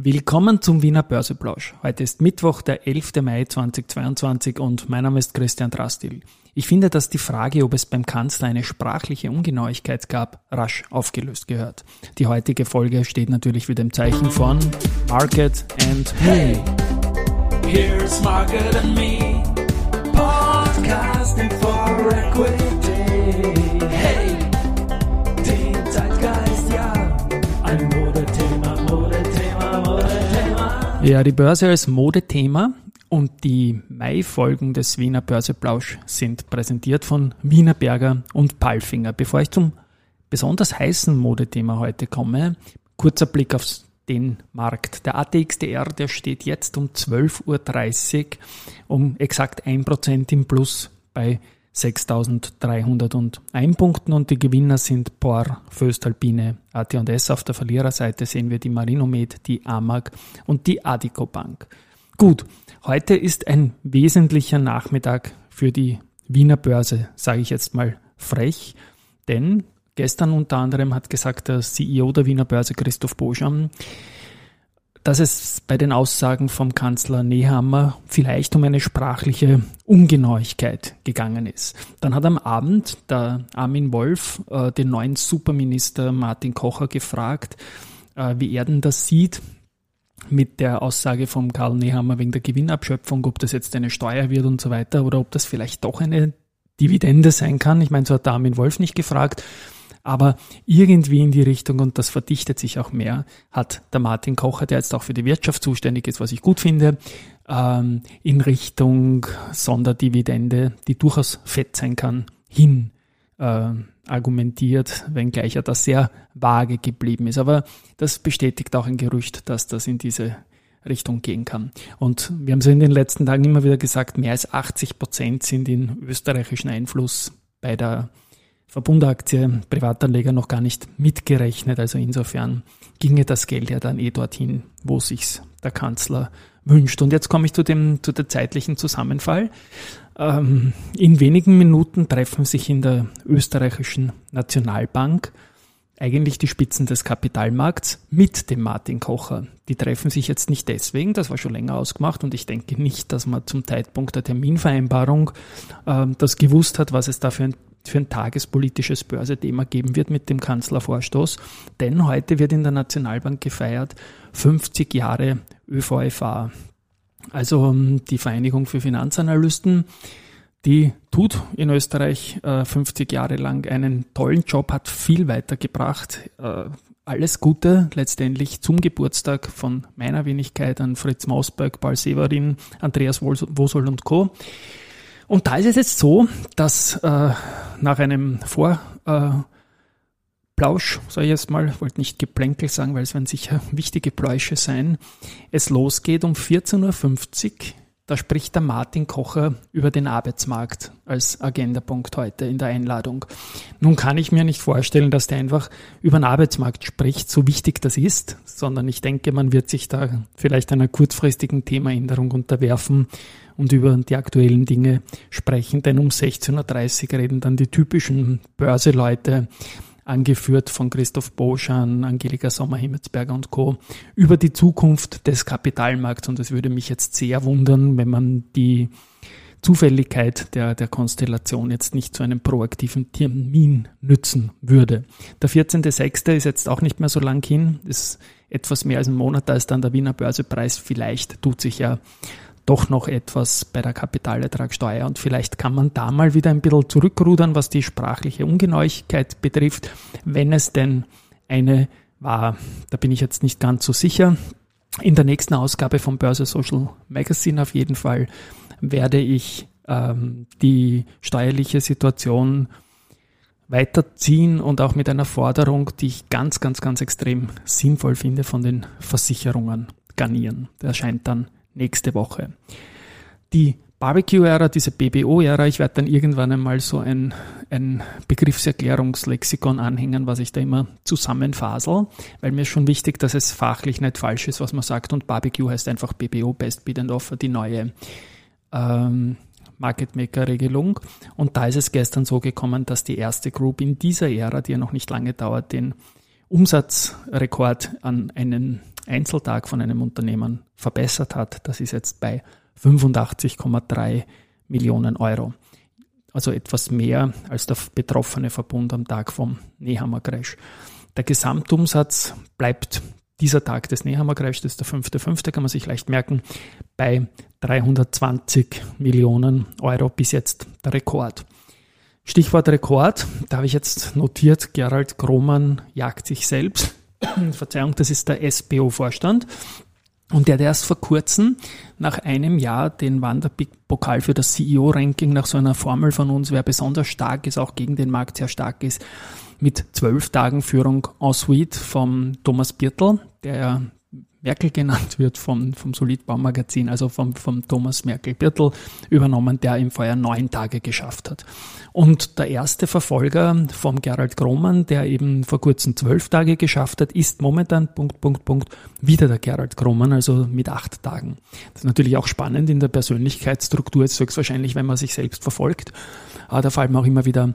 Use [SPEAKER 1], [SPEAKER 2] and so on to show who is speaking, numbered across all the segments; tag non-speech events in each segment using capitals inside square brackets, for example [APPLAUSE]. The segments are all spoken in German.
[SPEAKER 1] Willkommen zum Wiener Börseplausch. Heute ist Mittwoch, der 11. Mai 2022 und mein Name ist Christian Drastil. Ich finde, dass die Frage, ob es beim Kanzler eine sprachliche Ungenauigkeit gab, rasch aufgelöst gehört. Die heutige Folge steht natürlich wieder im Zeichen von Market and Me. Here's Market and Me, podcasting for equity. Ja, die Börse als Modethema und die Mai-Folgen des Wiener Börseplausch sind präsentiert von Wiener Berger und Palfinger. Bevor ich zum besonders heißen Modethema heute komme, kurzer Blick auf den Markt. Der ATXDR, der steht jetzt um 12.30 Uhr um exakt 1% im Plus bei 6.301 Punkten und die Gewinner sind Por, Föstalpine, AT&S. Auf der Verliererseite sehen wir die Marinomed, die AMAG und die Adico Bank. Gut, heute ist ein wesentlicher Nachmittag für die Wiener Börse, sage ich jetzt mal frech, denn gestern unter anderem hat gesagt der CEO der Wiener Börse, Christoph Boscham, dass es bei den Aussagen vom Kanzler Nehammer vielleicht um eine sprachliche Ungenauigkeit gegangen ist. Dann hat am Abend der Armin Wolf äh, den neuen Superminister Martin Kocher gefragt, äh, wie er denn das sieht mit der Aussage vom Karl Nehammer wegen der Gewinnabschöpfung, ob das jetzt eine Steuer wird und so weiter oder ob das vielleicht doch eine Dividende sein kann. Ich meine, so hat der Armin Wolf nicht gefragt. Aber irgendwie in die Richtung, und das verdichtet sich auch mehr, hat der Martin Kocher, der jetzt auch für die Wirtschaft zuständig ist, was ich gut finde, ähm, in Richtung Sonderdividende, die durchaus fett sein kann, hin äh, argumentiert, wenngleich er da sehr vage geblieben ist. Aber das bestätigt auch ein Gerücht, dass das in diese Richtung gehen kann. Und wir haben so in den letzten Tagen immer wieder gesagt, mehr als 80 Prozent sind in österreichischen Einfluss bei der Verbundaktie Privatanleger noch gar nicht mitgerechnet. Also insofern ginge das Geld ja dann eh dorthin, wo sich's der Kanzler wünscht. Und jetzt komme ich zu dem, zu der zeitlichen Zusammenfall. Ähm, in wenigen Minuten treffen sich in der österreichischen Nationalbank eigentlich die Spitzen des Kapitalmarkts mit dem Martin Kocher. Die treffen sich jetzt nicht deswegen, das war schon länger ausgemacht und ich denke nicht, dass man zum Zeitpunkt der Terminvereinbarung äh, das gewusst hat, was es da für ein für ein tagespolitisches Börsethema geben wird mit dem Kanzlervorstoß. Denn heute wird in der Nationalbank gefeiert 50 Jahre ÖVFA. Also ähm, die Vereinigung für Finanzanalysten, die tut in Österreich 50 äh, Jahre lang einen tollen Job, hat viel weitergebracht. Äh, alles Gute letztendlich zum Geburtstag von meiner Wenigkeit an Fritz Mausberg, Paul Severin, Andreas Wosol und Co. Und da ist es jetzt so, dass äh, nach einem Vorplausch, äh, sage ich jetzt mal, wollte nicht Geplänkel sagen, weil es werden sicher wichtige Pläusche sein, es losgeht um 14.50 Uhr. Da spricht der Martin Kocher über den Arbeitsmarkt als Agendapunkt heute in der Einladung. Nun kann ich mir nicht vorstellen, dass der einfach über den Arbeitsmarkt spricht, so wichtig das ist, sondern ich denke, man wird sich da vielleicht einer kurzfristigen Themaänderung unterwerfen und über die aktuellen Dinge sprechen, denn um 16.30 Uhr reden dann die typischen Börseleute, angeführt von Christoph Boschan, Angelika Sommer-Himmelsberger und Co., über die Zukunft des Kapitalmarkts. Und es würde mich jetzt sehr wundern, wenn man die Zufälligkeit der, der Konstellation jetzt nicht zu einem proaktiven Termin nützen würde. Der 14.06. ist jetzt auch nicht mehr so lang hin, ist etwas mehr als ein Monat, da ist dann der Wiener Börsepreis. Vielleicht tut sich ja doch noch etwas bei der Kapitalertragssteuer und vielleicht kann man da mal wieder ein bisschen zurückrudern, was die sprachliche Ungenauigkeit betrifft, wenn es denn eine war. Da bin ich jetzt nicht ganz so sicher. In der nächsten Ausgabe vom Börse Social Magazine auf jeden Fall werde ich ähm, die steuerliche Situation weiterziehen und auch mit einer Forderung, die ich ganz, ganz, ganz extrem sinnvoll finde, von den Versicherungen garnieren. Der erscheint dann nächste Woche. Die Barbecue-Ära, diese BBO-Ära, ich werde dann irgendwann einmal so ein, ein Begriffserklärungslexikon anhängen, was ich da immer zusammenfasel, weil mir ist schon wichtig, dass es fachlich nicht falsch ist, was man sagt. Und Barbecue heißt einfach BBO, Best Bid and Offer, die neue ähm, Market Maker Regelung. Und da ist es gestern so gekommen, dass die erste Group in dieser Ära, die ja noch nicht lange dauert, den Umsatzrekord an einen Einzeltag von einem Unternehmen verbessert hat. Das ist jetzt bei 85,3 Millionen Euro. Also etwas mehr als der betroffene Verbund am Tag vom Nehammer Crash. Der Gesamtumsatz bleibt dieser Tag des Nehammer Crash, das ist der fünfte, fünfte, kann man sich leicht merken, bei 320 Millionen Euro bis jetzt der Rekord. Stichwort Rekord, da habe ich jetzt notiert, Gerald Grohmann jagt sich selbst. [COUGHS] Verzeihung, das ist der SBO-Vorstand. Und der hat erst vor kurzem nach einem Jahr den Wanderpokal für das CEO-Ranking nach so einer Formel von uns, wer besonders stark ist, auch gegen den Markt sehr stark ist, mit zwölf Tagen Führung en suite vom Thomas Birtel, der Merkel genannt wird vom, vom Solidbaumagazin, also vom, vom Thomas Merkel-Birtel übernommen, der im Vorjahr neun Tage geschafft hat. Und der erste Verfolger vom Gerald Grohmann, der eben vor kurzem zwölf Tage geschafft hat, ist momentan, Punkt, Punkt, Punkt, wieder der Gerald Grohmann, also mit acht Tagen. Das ist natürlich auch spannend in der Persönlichkeitsstruktur, jetzt höchstwahrscheinlich, wenn man sich selbst verfolgt. Aber da fällt mir auch immer wieder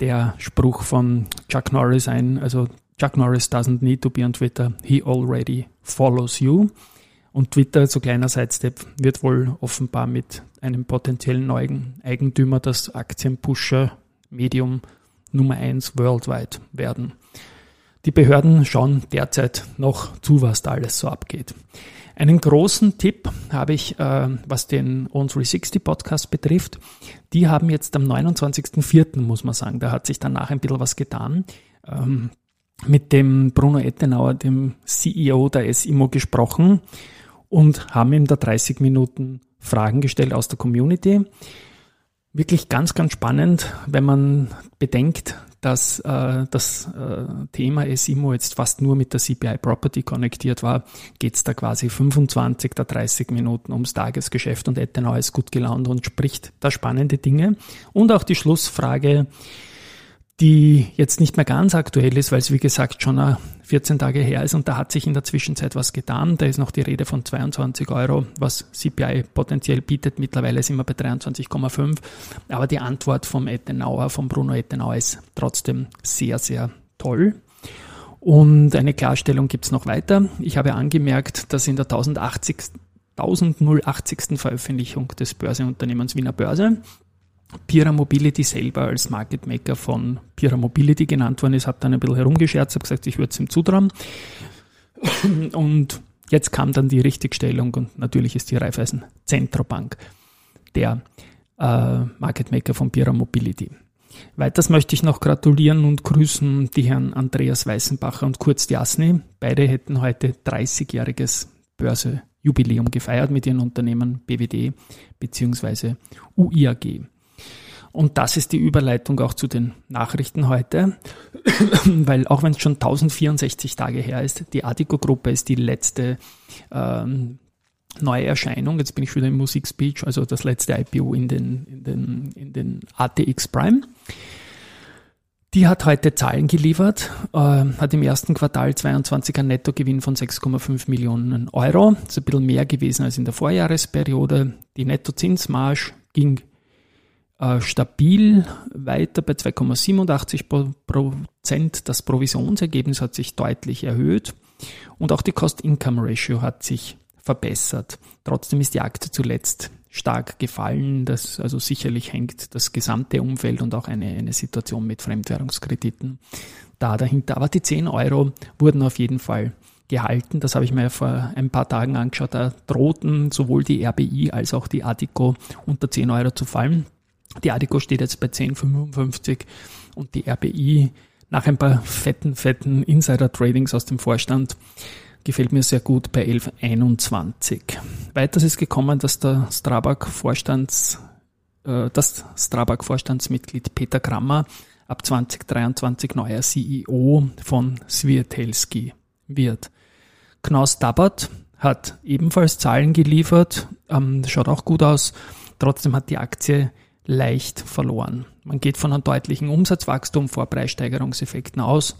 [SPEAKER 1] der Spruch von Chuck Norris ein, also Chuck Norris doesn't need to be on Twitter, he already follows you. Und Twitter, so kleiner Sidestep, wird wohl offenbar mit einem potenziellen neuen Eigentümer das Aktienpusher-Medium Nummer 1 worldwide werden. Die Behörden schauen derzeit noch zu, was da alles so abgeht. Einen großen Tipp habe ich, äh, was den On360 Podcast betrifft. Die haben jetzt am 29.04., muss man sagen, da hat sich danach ein bisschen was getan. Ähm, mit dem Bruno Ettenauer, dem CEO der SIMO, gesprochen und haben ihm da 30 Minuten Fragen gestellt aus der Community. Wirklich ganz, ganz spannend, wenn man bedenkt, dass äh, das äh, Thema SIMO jetzt fast nur mit der CPI Property konnektiert war, geht es da quasi 25 der 30 Minuten ums Tagesgeschäft und Ettenau ist gut gelaunt und spricht da spannende Dinge. Und auch die Schlussfrage, die jetzt nicht mehr ganz aktuell ist, weil es wie gesagt schon 14 Tage her ist und da hat sich in der Zwischenzeit was getan. Da ist noch die Rede von 22 Euro, was CPI potenziell bietet. Mittlerweile sind wir bei 23,5. Aber die Antwort vom Ettenauer, von Bruno Ettenauer ist trotzdem sehr, sehr toll. Und eine Klarstellung gibt es noch weiter. Ich habe angemerkt, dass in der 1080. 1080. Veröffentlichung des Börseunternehmens Wiener Börse Pira Mobility selber als Market Maker von Pira Mobility genannt worden ist, hat dann ein bisschen herumgescherzt, habe gesagt, ich würde es ihm zutrauen. Und jetzt kam dann die Richtigstellung und natürlich ist die Raiffeisen Zentrobank der äh, Market Maker von Pira Mobility. Weiters möchte ich noch gratulieren und grüßen die Herren Andreas Weißenbacher und Kurz Jasny. Beide hätten heute 30-jähriges Börsejubiläum gefeiert mit ihren Unternehmen BWD bzw. UIAG. Und das ist die Überleitung auch zu den Nachrichten heute, [COUGHS] weil auch wenn es schon 1064 Tage her ist, die Adico-Gruppe ist die letzte ähm, neue Erscheinung. Jetzt bin ich wieder im Musikspeech, also das letzte IPO in den, in den, in den ATX Prime. Die hat heute Zahlen geliefert, äh, hat im ersten Quartal 22 einen Nettogewinn von 6,5 Millionen Euro. Das ist ein bisschen mehr gewesen als in der Vorjahresperiode. Die Nettozinsmarge ging stabil weiter bei 2,87 Prozent. Das Provisionsergebnis hat sich deutlich erhöht und auch die Cost-Income-Ratio hat sich verbessert. Trotzdem ist die Aktie zuletzt stark gefallen. Das also sicherlich hängt das gesamte Umfeld und auch eine, eine Situation mit Fremdwährungskrediten da dahinter. Aber die 10 Euro wurden auf jeden Fall gehalten. Das habe ich mir vor ein paar Tagen angeschaut. Da drohten sowohl die RBI als auch die Adico unter 10 Euro zu fallen. Die Adico steht jetzt bei 10,55 und die RBI nach ein paar fetten, fetten Insider-Tradings aus dem Vorstand gefällt mir sehr gut bei 11,21. Weiters ist gekommen, dass der Strabag-Vorstands, äh, das Strabag-Vorstandsmitglied Peter Krammer ab 2023 neuer CEO von Sviertelski wird. Knaus Dabbert hat ebenfalls Zahlen geliefert, ähm, schaut auch gut aus. Trotzdem hat die Aktie leicht verloren. Man geht von einem deutlichen Umsatzwachstum vor Preissteigerungseffekten aus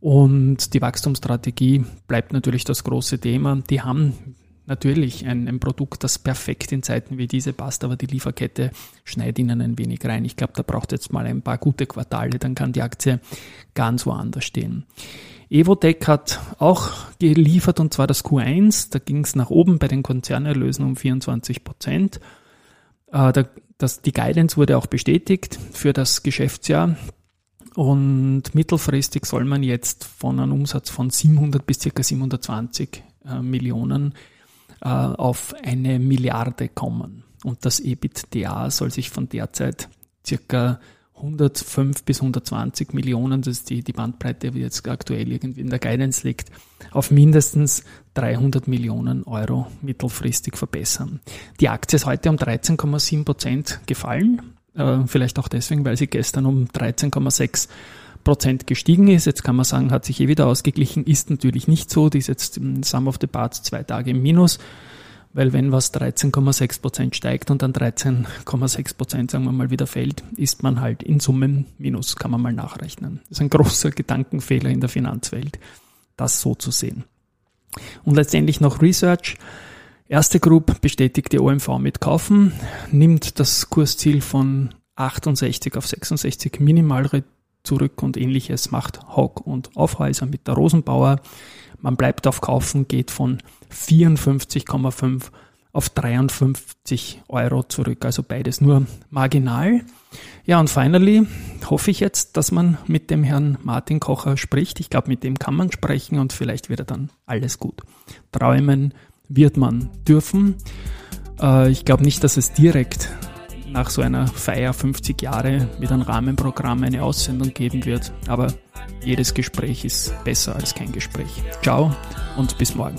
[SPEAKER 1] und die Wachstumsstrategie bleibt natürlich das große Thema. Die haben natürlich ein, ein, Produkt, das perfekt in Zeiten wie diese passt, aber die Lieferkette schneidet ihnen ein wenig rein. Ich glaube, da braucht jetzt mal ein paar gute Quartale, dann kann die Aktie ganz woanders stehen. Evotec hat auch geliefert und zwar das Q1. Da ging es nach oben bei den Konzernerlösen um 24 Prozent. Äh, die Guidance wurde auch bestätigt für das Geschäftsjahr. Und mittelfristig soll man jetzt von einem Umsatz von 700 bis ca. 720 äh, Millionen äh, auf eine Milliarde kommen. Und das EBITDA soll sich von derzeit circa 105 bis 120 Millionen, das ist die, die Bandbreite, die jetzt aktuell irgendwie in der Guidance liegt, auf mindestens 300 Millionen Euro mittelfristig verbessern. Die Aktie ist heute um 13,7 Prozent gefallen, äh, vielleicht auch deswegen, weil sie gestern um 13,6 Prozent gestiegen ist. Jetzt kann man sagen, hat sich eh wieder ausgeglichen, ist natürlich nicht so. Die ist jetzt im Sum of the Parts zwei Tage im Minus weil wenn was 13,6 Prozent steigt und dann 13,6 Prozent, sagen wir mal, wieder fällt, ist man halt in Summen minus, kann man mal nachrechnen. Das ist ein großer Gedankenfehler in der Finanzwelt, das so zu sehen. Und letztendlich noch Research. Erste Group bestätigt die OMV mit Kaufen, nimmt das Kursziel von 68 auf 66 minimal zurück und ähnliches macht Hawk und Aufhäuser mit der Rosenbauer. Man bleibt auf Kaufen, geht von 54,5 auf 53 Euro zurück. Also beides nur marginal. Ja, und finally hoffe ich jetzt, dass man mit dem Herrn Martin Kocher spricht. Ich glaube, mit dem kann man sprechen und vielleicht wird er dann alles gut. Träumen wird man dürfen. Äh, ich glaube nicht, dass es direkt nach so einer Feier 50 Jahre mit einem Rahmenprogramm eine Aussendung geben wird. Aber jedes Gespräch ist besser als kein Gespräch. Ciao und bis morgen.